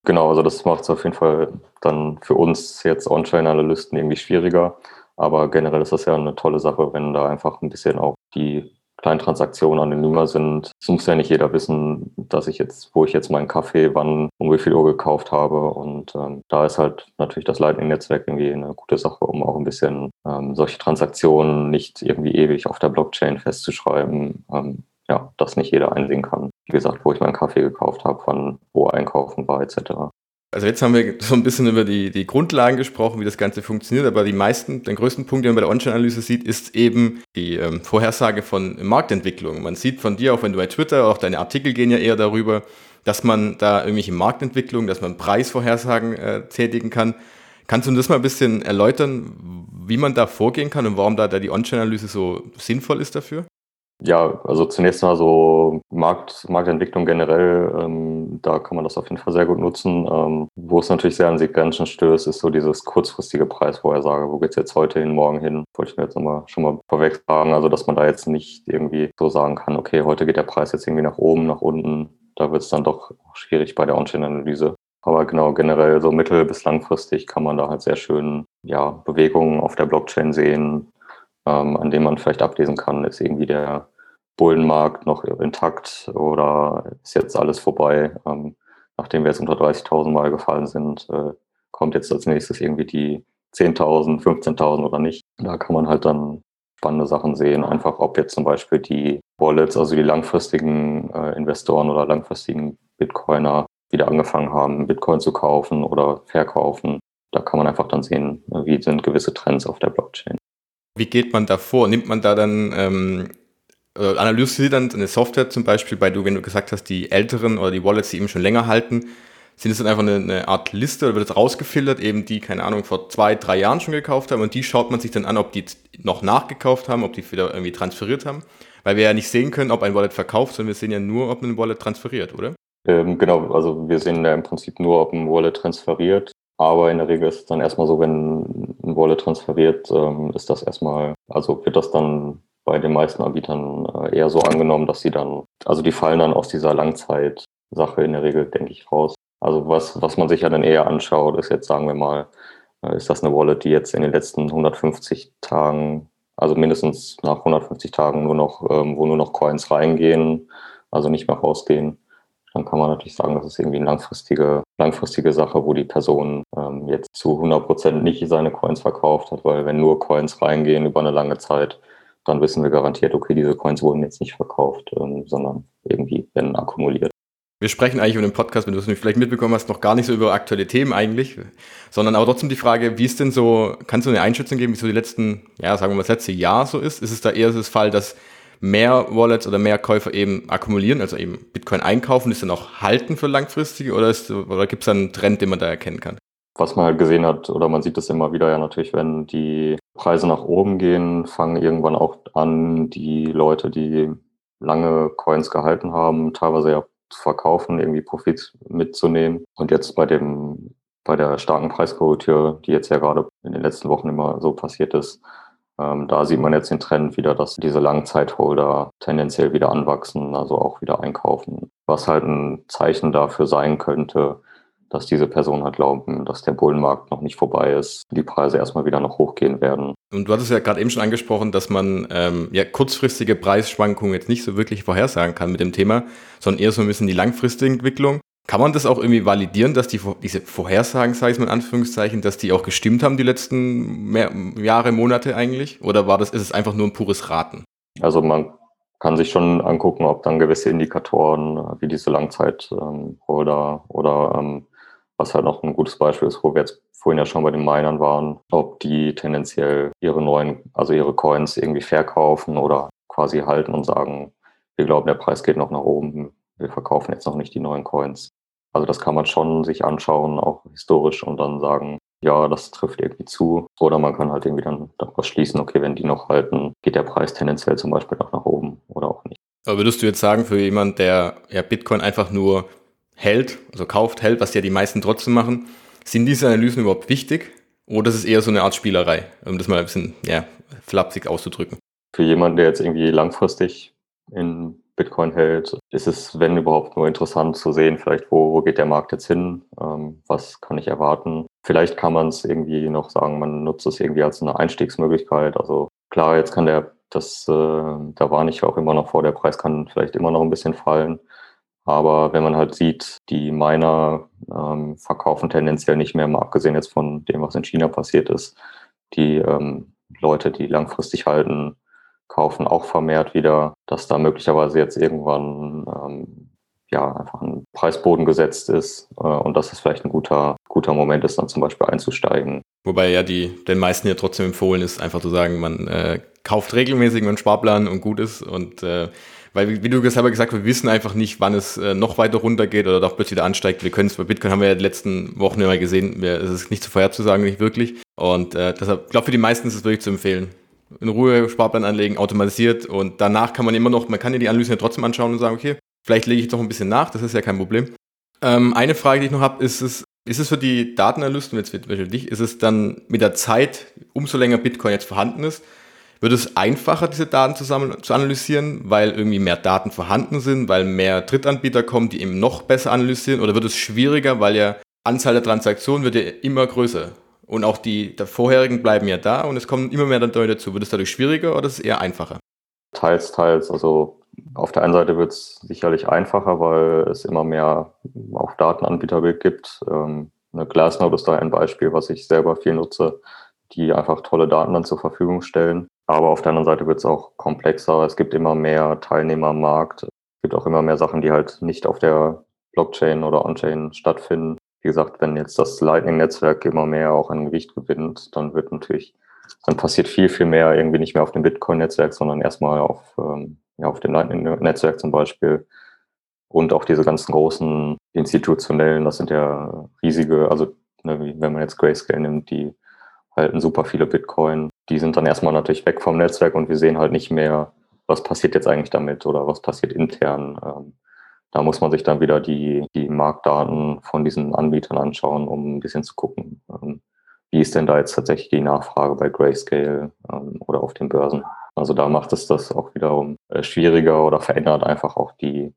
Genau, also das macht es auf jeden Fall dann für uns jetzt On-Chain-Analysten irgendwie schwieriger. Aber generell ist das ja eine tolle Sache, wenn da einfach ein bisschen auch die kleinen Transaktionen anonymer sind. Es muss ja nicht jeder wissen, dass ich jetzt, wo ich jetzt meinen Kaffee, wann, um wie viel Uhr gekauft habe. Und ähm, da ist halt natürlich das Lightning-Netzwerk irgendwie eine gute Sache, um auch ein bisschen ähm, solche Transaktionen nicht irgendwie ewig auf der Blockchain festzuschreiben. Ähm, ja, dass nicht jeder einsehen kann. Wie gesagt, wo ich meinen Kaffee gekauft habe, wann, wo einkaufen war, etc. Also jetzt haben wir so ein bisschen über die, die Grundlagen gesprochen, wie das Ganze funktioniert, aber die meisten, den größten Punkt, den man bei der On-Chain-Analyse sieht, ist eben die ähm, Vorhersage von Marktentwicklung. Man sieht von dir, auch wenn du bei Twitter, auch deine Artikel gehen ja eher darüber, dass man da irgendwelche Marktentwicklungen, dass man Preisvorhersagen äh, tätigen kann. Kannst du das mal ein bisschen erläutern, wie man da vorgehen kann und warum da, da die On-Chain-Analyse so sinnvoll ist dafür? Ja, also zunächst mal so Markt, Marktentwicklung generell, ähm, da kann man das auf jeden Fall sehr gut nutzen. Ähm, wo es natürlich sehr an sich Grenzen stößt, ist so dieses kurzfristige Preisvorhersage. Wo geht's jetzt heute hin, morgen hin? Wollte ich mir jetzt nochmal schon mal vorweg sagen. Also, dass man da jetzt nicht irgendwie so sagen kann, okay, heute geht der Preis jetzt irgendwie nach oben, nach unten. Da wird es dann doch schwierig bei der On-Chain-Analyse. Aber genau, generell so mittel- bis langfristig kann man da halt sehr schön ja, Bewegungen auf der Blockchain sehen, ähm, an dem man vielleicht ablesen kann, ist irgendwie der Bullenmarkt noch intakt oder ist jetzt alles vorbei? Ähm, nachdem wir jetzt unter 30.000 Mal gefallen sind, äh, kommt jetzt als nächstes irgendwie die 10.000, 15.000 oder nicht. Da kann man halt dann spannende Sachen sehen. Einfach, ob jetzt zum Beispiel die Wallets, also die langfristigen äh, Investoren oder langfristigen Bitcoiner wieder angefangen haben, Bitcoin zu kaufen oder verkaufen. Da kann man einfach dann sehen, wie sind gewisse Trends auf der Blockchain. Wie geht man da vor? Nimmt man da dann, ähm, äh, analysiert dann eine Software zum Beispiel, bei du, wenn du gesagt hast, die älteren oder die Wallets, die eben schon länger halten, sind es dann einfach eine, eine Art Liste oder wird es rausgefiltert, eben die, keine Ahnung, vor zwei, drei Jahren schon gekauft haben und die schaut man sich dann an, ob die noch nachgekauft haben, ob die wieder irgendwie transferiert haben, weil wir ja nicht sehen können, ob ein Wallet verkauft, sondern wir sehen ja nur, ob ein Wallet transferiert, oder? Ähm, genau, also wir sehen ja im Prinzip nur, ob ein Wallet transferiert aber in der Regel ist es dann erstmal so, wenn ein Wallet transferiert, ähm, ist das erstmal, also wird das dann bei den meisten Anbietern äh, eher so angenommen, dass sie dann, also die fallen dann aus dieser Langzeit-Sache in der Regel, denke ich, raus. Also was, was man sich ja dann eher anschaut, ist jetzt, sagen wir mal, äh, ist das eine Wallet, die jetzt in den letzten 150 Tagen, also mindestens nach 150 Tagen nur noch, ähm, wo nur noch Coins reingehen, also nicht mehr rausgehen dann kann man natürlich sagen, das ist irgendwie eine langfristige, langfristige Sache, wo die Person ähm, jetzt zu 100 Prozent nicht seine Coins verkauft hat, weil wenn nur Coins reingehen über eine lange Zeit, dann wissen wir garantiert, okay, diese Coins wurden jetzt nicht verkauft, ähm, sondern irgendwie werden akkumuliert. Wir sprechen eigentlich über den Podcast, wenn du es vielleicht mitbekommen hast, noch gar nicht so über aktuelle Themen eigentlich, sondern aber trotzdem die Frage, wie ist denn so, kannst du eine Einschätzung geben, wie so die letzten, ja, sagen wir mal, das letzte Jahr so ist? Ist es da eher das Fall, dass mehr Wallets oder mehr Käufer eben akkumulieren, also eben Bitcoin einkaufen, ist dann auch halten für langfristige oder, oder gibt es da einen Trend, den man da erkennen kann? Was man halt gesehen hat, oder man sieht es immer wieder ja natürlich, wenn die Preise nach oben gehen, fangen irgendwann auch an, die Leute, die lange Coins gehalten haben, teilweise ja zu verkaufen, irgendwie Profit mitzunehmen. Und jetzt bei dem, bei der starken Preiskorrektur, die jetzt ja gerade in den letzten Wochen immer so passiert ist, ähm, da sieht man jetzt den Trend wieder, dass diese Langzeitholder tendenziell wieder anwachsen, also auch wieder einkaufen, was halt ein Zeichen dafür sein könnte, dass diese Personen halt glauben, dass der Bullenmarkt noch nicht vorbei ist, die Preise erstmal wieder noch hochgehen werden. Und du hattest ja gerade eben schon angesprochen, dass man ähm, ja kurzfristige Preisschwankungen jetzt nicht so wirklich vorhersagen kann mit dem Thema, sondern eher so ein bisschen die langfristige Entwicklung. Kann man das auch irgendwie validieren, dass die, diese Vorhersagen, sage ich mal in Anführungszeichen, dass die auch gestimmt haben die letzten mehr, Jahre, Monate eigentlich? Oder war das, ist es einfach nur ein pures Raten? Also man kann sich schon angucken, ob dann gewisse Indikatoren äh, wie diese Langzeitholder ähm, oder ähm, was halt noch ein gutes Beispiel ist, wo wir jetzt vorhin ja schon bei den Minern waren, ob die tendenziell ihre neuen, also ihre Coins irgendwie verkaufen oder quasi halten und sagen, wir glauben, der Preis geht noch nach oben, wir verkaufen jetzt noch nicht die neuen Coins. Also das kann man schon sich anschauen, auch historisch und dann sagen, ja, das trifft irgendwie zu. Oder man kann halt irgendwie dann daraus schließen, okay, wenn die noch halten, geht der Preis tendenziell zum Beispiel auch nach oben oder auch nicht. Aber würdest du jetzt sagen, für jemand, der ja Bitcoin einfach nur hält, also kauft, hält, was ja die meisten trotzdem machen, sind diese Analysen überhaupt wichtig? Oder ist es eher so eine Art Spielerei, um das mal ein bisschen ja, flapsig auszudrücken? Für jemanden, der jetzt irgendwie langfristig in Bitcoin hält, ist es, wenn überhaupt, nur interessant zu sehen, vielleicht, wo, wo geht der Markt jetzt hin, ähm, was kann ich erwarten. Vielleicht kann man es irgendwie noch sagen, man nutzt es irgendwie als eine Einstiegsmöglichkeit. Also klar, jetzt kann der, das, äh, da warne ich auch immer noch vor, der Preis kann vielleicht immer noch ein bisschen fallen. Aber wenn man halt sieht, die Miner ähm, verkaufen tendenziell nicht mehr, mal abgesehen jetzt von dem, was in China passiert ist, die ähm, Leute, die langfristig halten, kaufen auch vermehrt wieder, dass da möglicherweise jetzt irgendwann ähm, ja einfach ein Preisboden gesetzt ist äh, und dass es vielleicht ein guter, guter Moment ist, dann zum Beispiel einzusteigen. Wobei ja die den meisten ja trotzdem empfohlen ist, einfach zu sagen, man äh, kauft regelmäßig einen Sparplan und gut ist und äh, weil, wie du selber gesagt hast, wir wissen einfach nicht, wann es äh, noch weiter runtergeht oder doch plötzlich wieder ansteigt. Wir können es bei Bitcoin haben wir ja die letzten Wochen immer gesehen, wir, es ist nicht zu vorherzusagen, nicht wirklich. Und äh, deshalb, glaube, für die meisten ist es wirklich zu empfehlen. In Ruhe Sparplan anlegen, automatisiert und danach kann man immer noch, man kann ja die Analysen ja trotzdem anschauen und sagen, okay, vielleicht lege ich jetzt noch ein bisschen nach, das ist ja kein Problem. Ähm, eine Frage, die ich noch habe, ist es, ist es für die Datenanalysten, jetzt für dich, ist es dann mit der Zeit, umso länger Bitcoin jetzt vorhanden ist, wird es einfacher, diese Daten zusammen zu analysieren, weil irgendwie mehr Daten vorhanden sind, weil mehr Drittanbieter kommen, die eben noch besser analysieren? Oder wird es schwieriger, weil ja Anzahl der Transaktionen wird ja immer größer? Und auch die der vorherigen bleiben ja da und es kommen immer mehr Leute dazu. Wird es dadurch schwieriger oder ist es eher einfacher? Teils, teils. Also auf der einen Seite wird es sicherlich einfacher, weil es immer mehr auch Datenanbieter gibt. Ähm, eine Glassnode ist da ein Beispiel, was ich selber viel nutze, die einfach tolle Daten dann zur Verfügung stellen. Aber auf der anderen Seite wird es auch komplexer. Es gibt immer mehr Teilnehmer am Markt. Es gibt auch immer mehr Sachen, die halt nicht auf der Blockchain oder On-Chain stattfinden. Wie gesagt, wenn jetzt das Lightning-Netzwerk immer mehr auch an Gewicht gewinnt, dann wird natürlich, dann passiert viel, viel mehr irgendwie nicht mehr auf dem Bitcoin-Netzwerk, sondern erstmal auf, ähm, ja, auf dem Lightning-Netzwerk zum Beispiel. Und auch diese ganzen großen institutionellen, das sind ja riesige, also ne, wenn man jetzt Grayscale nimmt, die halten super viele Bitcoin. Die sind dann erstmal natürlich weg vom Netzwerk und wir sehen halt nicht mehr, was passiert jetzt eigentlich damit oder was passiert intern. Ähm, da muss man sich dann wieder die, die Marktdaten von diesen Anbietern anschauen, um ein bisschen zu gucken, ähm, wie ist denn da jetzt tatsächlich die Nachfrage bei Grayscale ähm, oder auf den Börsen. Also da macht es das auch wiederum äh, schwieriger oder verändert einfach auch die,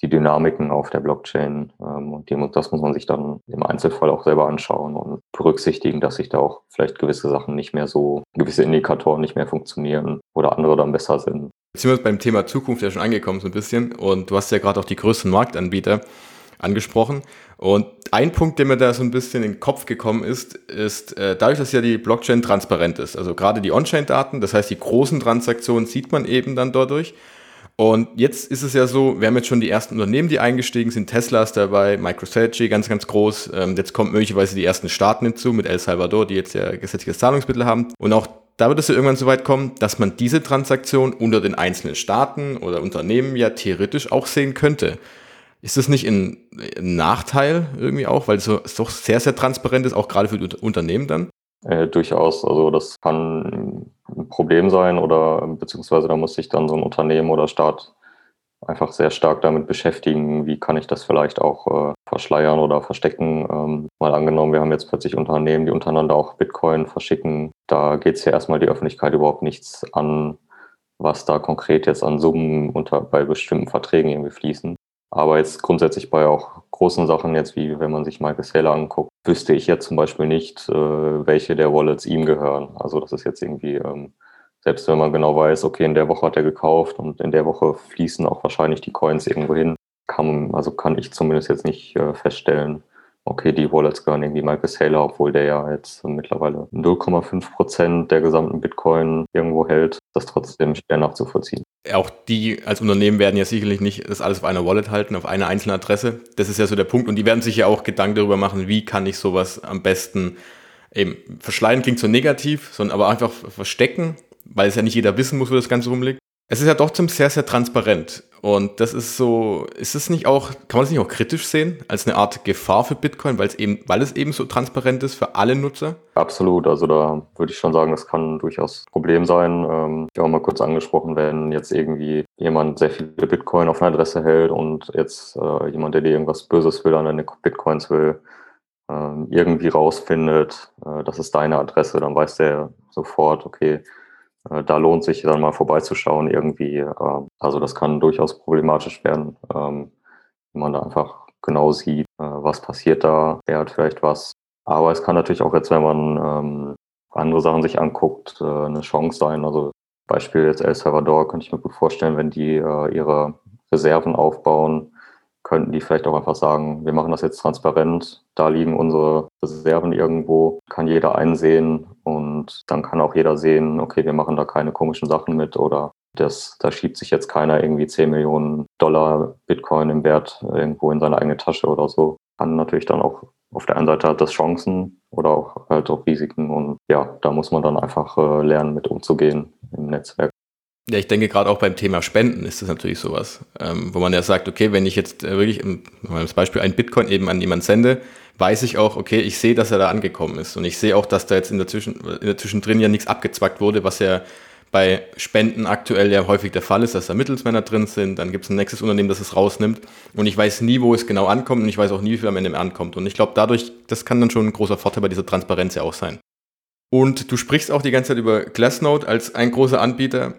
die Dynamiken auf der Blockchain. Ähm, und die, das muss man sich dann im Einzelfall auch selber anschauen und berücksichtigen, dass sich da auch vielleicht gewisse Sachen nicht mehr so, gewisse Indikatoren nicht mehr funktionieren oder andere dann besser sind. Jetzt sind wir beim Thema Zukunft ja schon angekommen so ein bisschen und du hast ja gerade auch die größten Marktanbieter angesprochen. Und ein Punkt, der mir da so ein bisschen in den Kopf gekommen ist, ist äh, dadurch, dass ja die Blockchain transparent ist, also gerade die On-Chain-Daten, das heißt die großen Transaktionen sieht man eben dann dadurch. Und jetzt ist es ja so, wir haben jetzt schon die ersten Unternehmen, die eingestiegen sind. Tesla ist dabei, MicroStrategy ganz, ganz groß. Ähm, jetzt kommt möglicherweise die ersten Staaten hinzu mit El Salvador, die jetzt ja gesetzliches Zahlungsmittel haben. Und auch da wird es ja irgendwann so weit kommen, dass man diese Transaktion unter den einzelnen Staaten oder Unternehmen ja theoretisch auch sehen könnte. Ist das nicht ein, Nachteil irgendwie auch, weil es, es doch sehr, sehr transparent ist, auch gerade für die Unternehmen dann? Äh, durchaus. Also das kann ein Problem sein oder beziehungsweise da muss sich dann so ein Unternehmen oder Staat einfach sehr stark damit beschäftigen, wie kann ich das vielleicht auch äh, verschleiern oder verstecken. Ähm, mal angenommen, wir haben jetzt plötzlich Unternehmen, die untereinander auch Bitcoin verschicken. Da geht es ja erstmal die Öffentlichkeit überhaupt nichts an, was da konkret jetzt an Summen unter, bei bestimmten Verträgen irgendwie fließen. Aber jetzt grundsätzlich bei auch großen Sachen, jetzt wie wenn man sich Michael Saylor anguckt, wüsste ich jetzt zum Beispiel nicht, äh, welche der Wallets ihm gehören. Also das ist jetzt irgendwie, ähm, selbst wenn man genau weiß, okay, in der Woche hat er gekauft und in der Woche fließen auch wahrscheinlich die Coins irgendwo hin, kann, also kann ich zumindest jetzt nicht äh, feststellen, okay, die Wallets gehören irgendwie Michael Saylor, obwohl der ja jetzt mittlerweile 0,5 Prozent der gesamten Bitcoin irgendwo hält, das trotzdem schwer nachzuvollziehen. Auch die als Unternehmen werden ja sicherlich nicht das alles auf einer Wallet halten, auf einer einzelnen Adresse. Das ist ja so der Punkt. Und die werden sich ja auch Gedanken darüber machen, wie kann ich sowas am besten eben verschleiern klingt so negativ, sondern aber einfach verstecken, weil es ja nicht jeder wissen muss, wo das Ganze rumliegt. Es ist ja doch zum sehr, sehr transparent. Und das ist so, ist es nicht auch, kann man es nicht auch kritisch sehen, als eine Art Gefahr für Bitcoin, weil es eben, weil es eben so transparent ist für alle Nutzer? Absolut, also da würde ich schon sagen, das kann durchaus ein Problem sein. Ähm, ich habe mal kurz angesprochen, wenn jetzt irgendwie jemand sehr viele Bitcoin auf einer Adresse hält und jetzt äh, jemand, der dir irgendwas Böses will, an deine Bitcoins will, äh, irgendwie rausfindet, äh, das ist deine Adresse, dann weiß der sofort, okay, da lohnt sich dann mal vorbeizuschauen irgendwie. Ähm, also das kann durchaus problematisch werden, ähm, wenn man da einfach genau sieht, äh, was passiert da, wer hat vielleicht was. Aber es kann natürlich auch jetzt, wenn man ähm, andere Sachen sich anguckt, äh, eine Chance sein. Also Beispiel jetzt El Salvador könnte ich mir gut vorstellen, wenn die ihre Reserven aufbauen, könnten die vielleicht auch einfach sagen, wir machen das jetzt transparent, da liegen unsere Reserven irgendwo, kann jeder einsehen und dann kann auch jeder sehen, okay, wir machen da keine komischen Sachen mit oder das, da schiebt sich jetzt keiner irgendwie 10 Millionen Dollar Bitcoin im Wert irgendwo in seine eigene Tasche oder so. Kann natürlich dann auch auf der einen Seite hat das Chancen oder auch halt auch Risiken und ja, da muss man dann einfach äh, lernen, mit umzugehen im Netzwerk. Ja, ich denke gerade auch beim Thema Spenden ist das natürlich sowas, ähm, wo man ja sagt, okay, wenn ich jetzt äh, wirklich, um, als Beispiel ein Bitcoin eben an jemanden sende, weiß ich auch, okay, ich sehe, dass er da angekommen ist. Und ich sehe auch, dass da jetzt in der, Zwischen, in der Zwischendrin ja nichts abgezwackt wurde, was ja bei Spenden aktuell ja häufig der Fall ist, dass da Mittelsmänner drin sind, dann gibt es ein nächstes Unternehmen, das es rausnimmt. Und ich weiß nie, wo es genau ankommt und ich weiß auch nie, wie viel am Ende ankommt und ich glaube dadurch, das kann dann schon ein großer Vorteil bei dieser Transparenz ja auch sein. Und du sprichst auch die ganze Zeit über Glassnode als ein großer Anbieter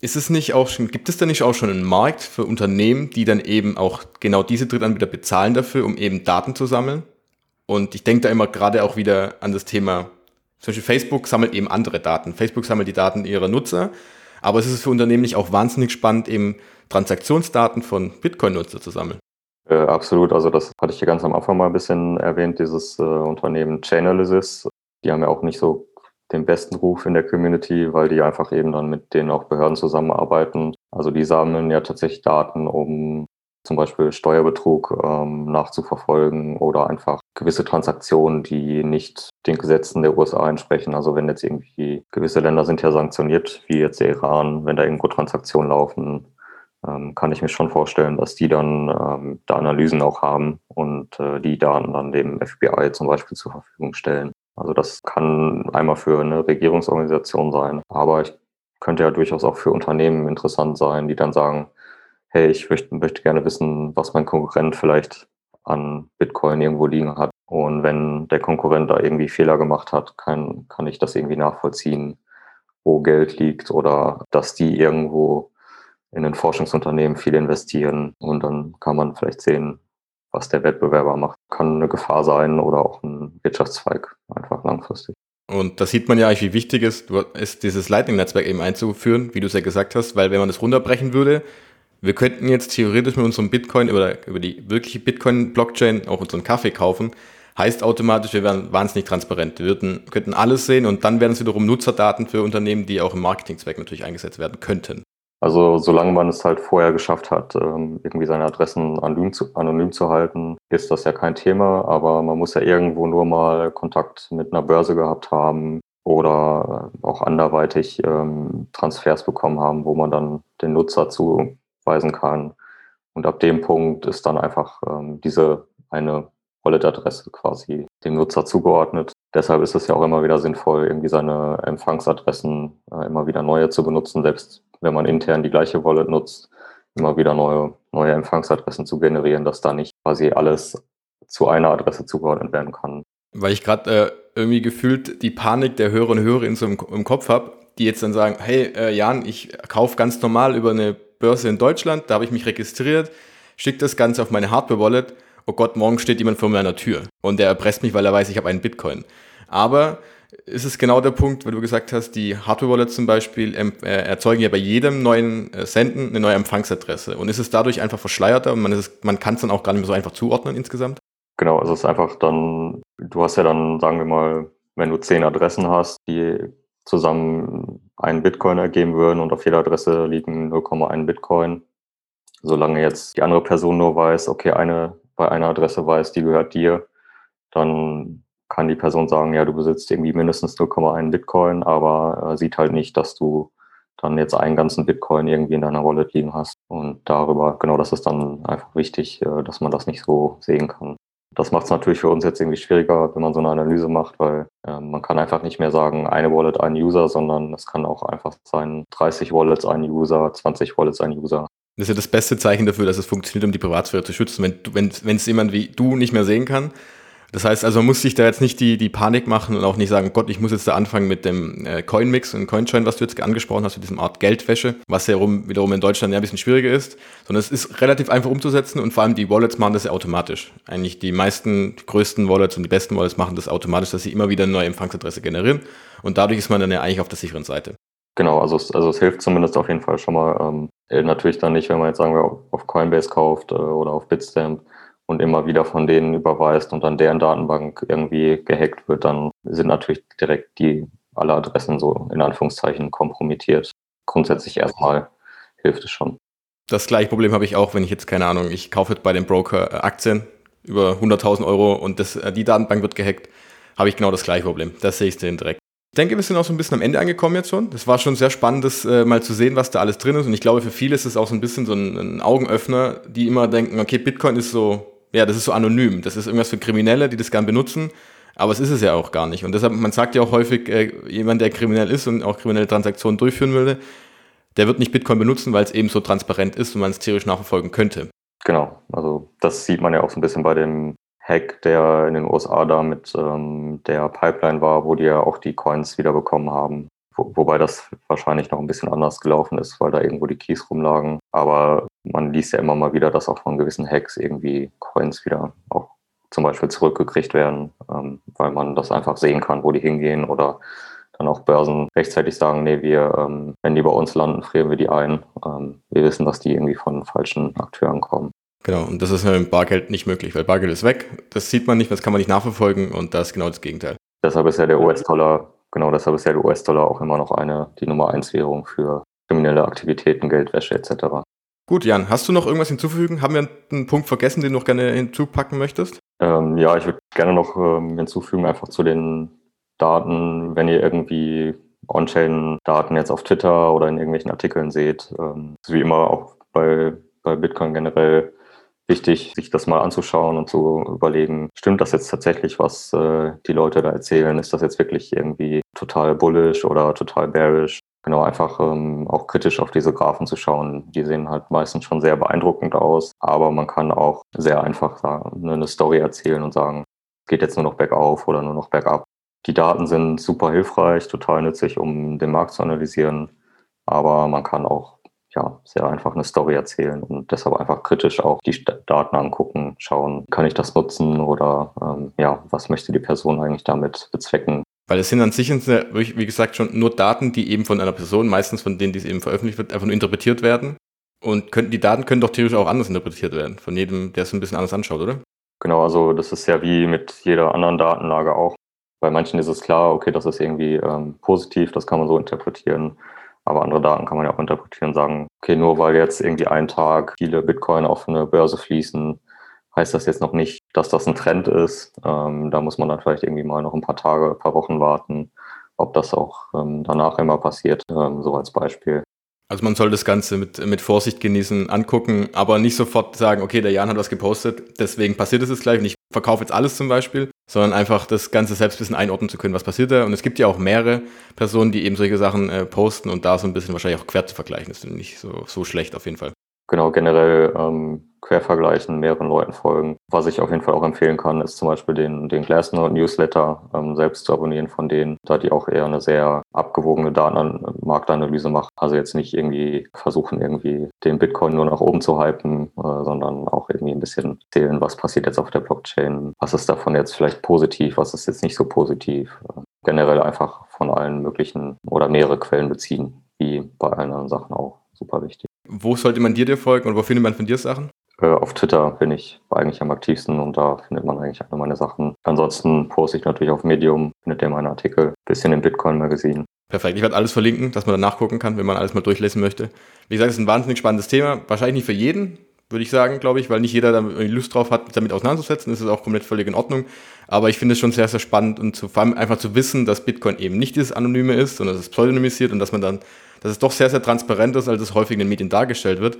ist es nicht auch schon, gibt es da nicht auch schon einen Markt für Unternehmen, die dann eben auch genau diese Drittanbieter bezahlen dafür, um eben Daten zu sammeln? Und ich denke da immer gerade auch wieder an das Thema, zum Beispiel Facebook sammelt eben andere Daten. Facebook sammelt die Daten ihrer Nutzer, aber es ist für Unternehmen nicht auch wahnsinnig spannend, eben Transaktionsdaten von Bitcoin-Nutzer zu sammeln. Äh, absolut, also das hatte ich hier ganz am Anfang mal ein bisschen erwähnt, dieses äh, Unternehmen Chainalysis. Die haben ja auch nicht so den besten Ruf in der Community, weil die einfach eben dann mit denen auch Behörden zusammenarbeiten. Also die sammeln ja tatsächlich Daten, um zum Beispiel Steuerbetrug ähm, nachzuverfolgen oder einfach gewisse Transaktionen, die nicht den Gesetzen der USA entsprechen. Also wenn jetzt irgendwie gewisse Länder sind ja sanktioniert, wie jetzt der Iran, wenn da irgendwo Transaktionen laufen, ähm, kann ich mir schon vorstellen, dass die dann ähm, da Analysen auch haben und äh, die Daten dann dem FBI zum Beispiel zur Verfügung stellen. Also das kann einmal für eine Regierungsorganisation sein, aber ich könnte ja durchaus auch für Unternehmen interessant sein, die dann sagen, hey, ich möchte, möchte gerne wissen, was mein Konkurrent vielleicht an Bitcoin irgendwo liegen hat. Und wenn der Konkurrent da irgendwie Fehler gemacht hat, kann, kann ich das irgendwie nachvollziehen, wo Geld liegt oder dass die irgendwo in ein Forschungsunternehmen viel investieren. Und dann kann man vielleicht sehen, was der Wettbewerber macht. Kann eine Gefahr sein oder auch ein Wirtschaftszweig, einfach langfristig. Und da sieht man ja eigentlich, wie wichtig es ist, dieses Lightning-Netzwerk eben einzuführen, wie du es ja gesagt hast, weil wenn man das runterbrechen würde, wir könnten jetzt theoretisch mit unserem Bitcoin oder über die wirkliche Bitcoin-Blockchain auch unseren Kaffee kaufen. Heißt automatisch, wir wären wahnsinnig transparent. Wir würden, könnten alles sehen und dann wären es wiederum Nutzerdaten für Unternehmen, die auch im Marketingzweck natürlich eingesetzt werden könnten. Also solange man es halt vorher geschafft hat, ähm, irgendwie seine Adressen anonym zu, anonym zu halten, ist das ja kein Thema. Aber man muss ja irgendwo nur mal Kontakt mit einer Börse gehabt haben oder auch anderweitig ähm, Transfers bekommen haben, wo man dann den Nutzer zuweisen kann. Und ab dem Punkt ist dann einfach ähm, diese eine Wallet-Adresse quasi dem Nutzer zugeordnet. Deshalb ist es ja auch immer wieder sinnvoll, irgendwie seine Empfangsadressen äh, immer wieder neue zu benutzen, selbst wenn man intern die gleiche Wallet nutzt, immer wieder neue, neue Empfangsadressen zu generieren, dass da nicht quasi alles zu einer Adresse zugeordnet werden kann. Weil ich gerade äh, irgendwie gefühlt die Panik der Hörer und Hörerinnen so im, im Kopf habe, die jetzt dann sagen, hey äh, Jan, ich kaufe ganz normal über eine Börse in Deutschland, da habe ich mich registriert, schicke das Ganze auf meine Hardware-Wallet, oh Gott, morgen steht jemand vor meiner Tür und der erpresst mich, weil er weiß, ich habe einen Bitcoin. Aber ist es genau der Punkt, weil du gesagt hast, die Hardware-Wallets zum Beispiel ähm, äh, erzeugen ja bei jedem neuen äh, Senden eine neue Empfangsadresse. Und ist es dadurch einfach verschleierter und man, man kann es dann auch gar nicht mehr so einfach zuordnen insgesamt? Genau, also es ist einfach dann, du hast ja dann, sagen wir mal, wenn du zehn Adressen hast, die zusammen einen Bitcoin ergeben würden und auf jeder Adresse liegen 0,1 Bitcoin. Solange jetzt die andere Person nur weiß, okay, eine bei einer Adresse weiß, die gehört dir, dann kann die Person sagen, ja, du besitzt irgendwie mindestens 0,1 Bitcoin, aber äh, sieht halt nicht, dass du dann jetzt einen ganzen Bitcoin irgendwie in deiner Wallet liegen hast. Und darüber, genau, das ist dann einfach wichtig, äh, dass man das nicht so sehen kann. Das macht es natürlich für uns jetzt irgendwie schwieriger, wenn man so eine Analyse macht, weil äh, man kann einfach nicht mehr sagen, eine Wallet, ein User, sondern es kann auch einfach sein, 30 Wallets, ein User, 20 Wallets, ein User. Das ist ja das beste Zeichen dafür, dass es funktioniert, um die Privatsphäre zu schützen. Wenn es jemand wie du nicht mehr sehen kann, das heißt also, man muss sich da jetzt nicht die, die Panik machen und auch nicht sagen, Gott, ich muss jetzt da anfangen mit dem äh, Coinmix und Coinjoin, was du jetzt angesprochen hast, mit diesem Art Geldwäsche, was ja rum, wiederum in Deutschland ja ein bisschen schwieriger ist, sondern es ist relativ einfach umzusetzen und vor allem die Wallets machen das ja automatisch. Eigentlich die meisten, die größten Wallets und die besten Wallets machen das automatisch, dass sie immer wieder eine neue Empfangsadresse generieren und dadurch ist man dann ja eigentlich auf der sicheren Seite. Genau, also es, also es hilft zumindest auf jeden Fall schon mal. Ähm, natürlich dann nicht, wenn man jetzt sagen wir auf Coinbase kauft äh, oder auf Bitstamp, und immer wieder von denen überweist und dann deren Datenbank irgendwie gehackt wird, dann sind natürlich direkt die alle Adressen so in Anführungszeichen kompromittiert. Grundsätzlich erstmal hilft es schon. Das gleiche Problem habe ich auch, wenn ich jetzt, keine Ahnung, ich kaufe jetzt bei dem Broker äh, Aktien über 100.000 Euro und das, äh, die Datenbank wird gehackt, habe ich genau das gleiche Problem. Das sehe ich denen direkt. Ich denke, wir sind auch so ein bisschen am Ende angekommen jetzt schon. Das war schon sehr spannend, das äh, mal zu sehen, was da alles drin ist. Und ich glaube, für viele ist es auch so ein bisschen so ein, ein Augenöffner, die immer denken, okay, Bitcoin ist so ja, das ist so anonym. Das ist irgendwas für Kriminelle, die das gern benutzen. Aber es ist es ja auch gar nicht. Und deshalb, man sagt ja auch häufig, äh, jemand, der kriminell ist und auch kriminelle Transaktionen durchführen würde, der wird nicht Bitcoin benutzen, weil es eben so transparent ist und man es theoretisch nachverfolgen könnte. Genau, also das sieht man ja auch so ein bisschen bei dem Hack, der in den USA da mit ähm, der Pipeline war, wo die ja auch die Coins wiederbekommen haben. Wo, wobei das wahrscheinlich noch ein bisschen anders gelaufen ist, weil da irgendwo die Keys rumlagen. Aber man liest ja immer mal wieder, dass auch von gewissen Hacks irgendwie Coins wieder auch zum Beispiel zurückgekriegt werden, ähm, weil man das einfach sehen kann, wo die hingehen oder dann auch Börsen rechtzeitig sagen, nee, wir, ähm, wenn die bei uns landen, frieren wir die ein. Ähm, wir wissen, dass die irgendwie von falschen Akteuren kommen. Genau, und das ist mit Bargeld nicht möglich, weil Bargeld ist weg, das sieht man nicht, das kann man nicht nachverfolgen und das ist genau das Gegenteil. Deshalb ist ja der US-Dollar, genau deshalb ist ja der US-Dollar auch immer noch eine, die Nummer eins Währung für kriminelle Aktivitäten, Geldwäsche etc. Gut, Jan, hast du noch irgendwas hinzufügen? Haben wir einen Punkt vergessen, den du noch gerne hinzupacken möchtest? Ähm, ja, ich würde gerne noch ähm, hinzufügen, einfach zu den Daten, wenn ihr irgendwie On-Chain-Daten jetzt auf Twitter oder in irgendwelchen Artikeln seht, ähm, wie immer auch bei, bei Bitcoin generell wichtig, sich das mal anzuschauen und zu überlegen, stimmt das jetzt tatsächlich, was äh, die Leute da erzählen? Ist das jetzt wirklich irgendwie total bullish oder total bearish? Genau, einfach ähm, auch kritisch auf diese Graphen zu schauen. Die sehen halt meistens schon sehr beeindruckend aus, aber man kann auch sehr einfach sagen, ne, eine Story erzählen und sagen, geht jetzt nur noch bergauf oder nur noch bergab. Die Daten sind super hilfreich, total nützlich, um den Markt zu analysieren, aber man kann auch ja, sehr einfach eine Story erzählen und deshalb einfach kritisch auch die Daten angucken, schauen, kann ich das nutzen oder ähm, ja, was möchte die Person eigentlich damit bezwecken? Weil es sind an sich, wie gesagt, schon nur Daten, die eben von einer Person, meistens von denen, die es eben veröffentlicht wird, einfach nur interpretiert werden. Und können, die Daten können doch theoretisch auch anders interpretiert werden, von jedem, der es ein bisschen anders anschaut, oder? Genau, also das ist ja wie mit jeder anderen Datenlage auch. Bei manchen ist es klar, okay, das ist irgendwie ähm, positiv, das kann man so interpretieren. Aber andere Daten kann man ja auch interpretieren und sagen, okay, nur weil jetzt irgendwie einen Tag viele Bitcoin auf eine Börse fließen, heißt das jetzt noch nicht, dass das ein Trend ist. Ähm, da muss man dann vielleicht irgendwie mal noch ein paar Tage, ein paar Wochen warten, ob das auch ähm, danach immer passiert, ähm, so als Beispiel. Also man soll das Ganze mit, mit Vorsicht genießen, angucken, aber nicht sofort sagen, okay, der Jan hat was gepostet, deswegen passiert es jetzt gleich und ich verkaufe jetzt alles zum Beispiel, sondern einfach das Ganze selbst ein bisschen einordnen zu können, was passiert da. Und es gibt ja auch mehrere Personen, die eben solche Sachen äh, posten und da so ein bisschen wahrscheinlich auch quer zu vergleichen. Das ich nicht so, so schlecht auf jeden Fall. Genau, generell ähm, quervergleichen, mehreren Leuten folgen. Was ich auf jeden Fall auch empfehlen kann, ist zum Beispiel den, den Glassnode Newsletter ähm, selbst zu abonnieren von denen, da die auch eher eine sehr abgewogene Datenmarktanalyse machen. Also jetzt nicht irgendwie versuchen, irgendwie den Bitcoin nur nach oben zu hypen, äh, sondern auch irgendwie ein bisschen erzählen, was passiert jetzt auf der Blockchain, was ist davon jetzt vielleicht positiv, was ist jetzt nicht so positiv. Äh, generell einfach von allen möglichen oder mehrere Quellen beziehen, wie bei allen anderen Sachen auch. Super wichtig. Wo sollte man dir dir folgen und wo findet man von dir Sachen? Äh, auf Twitter bin ich eigentlich am aktivsten und da findet man eigentlich alle meine Sachen. Ansonsten poste ich natürlich auf Medium, findet ihr meine Artikel, bisschen im Bitcoin-Magazin. Perfekt. Ich werde alles verlinken, dass man da nachgucken kann, wenn man alles mal durchlesen möchte. Wie gesagt, es ist ein wahnsinnig spannendes Thema. Wahrscheinlich nicht für jeden, würde ich sagen, glaube ich, weil nicht jeder da Lust drauf hat, damit auseinanderzusetzen. Das ist auch komplett völlig in Ordnung. Aber ich finde es schon sehr, sehr spannend und zu, vor allem einfach zu wissen, dass Bitcoin eben nicht dieses Anonyme ist, sondern dass es pseudonymisiert und dass man dann dass es doch sehr, sehr transparent ist, als es häufig in den Medien dargestellt wird.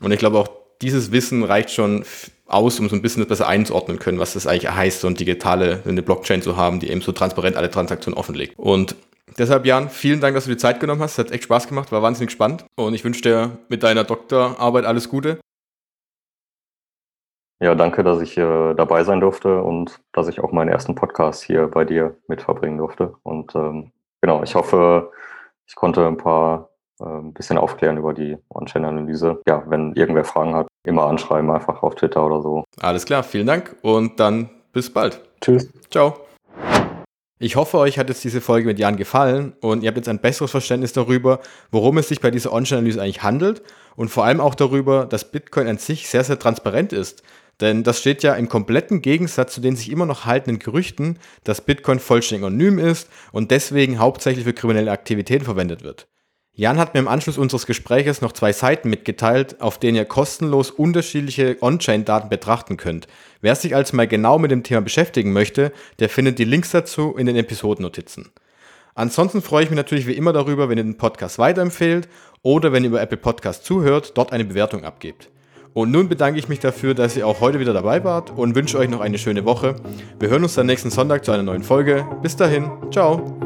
Und ich glaube auch, dieses Wissen reicht schon aus, um so ein bisschen das besser einzuordnen können, was das eigentlich heißt, so eine digitale, eine Blockchain zu haben, die eben so transparent alle Transaktionen offenlegt. Und deshalb, Jan, vielen Dank, dass du dir Zeit genommen hast. Hat echt Spaß gemacht, war wahnsinnig spannend. Und ich wünsche dir mit deiner Doktorarbeit alles Gute. Ja, danke, dass ich äh, dabei sein durfte und dass ich auch meinen ersten Podcast hier bei dir mit verbringen durfte. Und ähm, genau, ich hoffe, ich konnte ein paar ein bisschen aufklären über die On-Chain-Analyse. Ja, wenn irgendwer Fragen hat, immer anschreiben, einfach auf Twitter oder so. Alles klar, vielen Dank und dann bis bald. Tschüss. Ciao. Ich hoffe, euch hat jetzt diese Folge mit Jan gefallen und ihr habt jetzt ein besseres Verständnis darüber, worum es sich bei dieser On-Chain-Analyse eigentlich handelt und vor allem auch darüber, dass Bitcoin an sich sehr, sehr transparent ist. Denn das steht ja im kompletten Gegensatz zu den sich immer noch haltenden Gerüchten, dass Bitcoin vollständig anonym ist und deswegen hauptsächlich für kriminelle Aktivitäten verwendet wird. Jan hat mir im Anschluss unseres Gespräches noch zwei Seiten mitgeteilt, auf denen ihr kostenlos unterschiedliche On-Chain-Daten betrachten könnt. Wer sich also mal genau mit dem Thema beschäftigen möchte, der findet die Links dazu in den Episodennotizen. Ansonsten freue ich mich natürlich wie immer darüber, wenn ihr den Podcast weiterempfehlt oder wenn ihr über Apple Podcast zuhört, dort eine Bewertung abgebt. Und nun bedanke ich mich dafür, dass ihr auch heute wieder dabei wart und wünsche euch noch eine schöne Woche. Wir hören uns dann nächsten Sonntag zu einer neuen Folge. Bis dahin, ciao.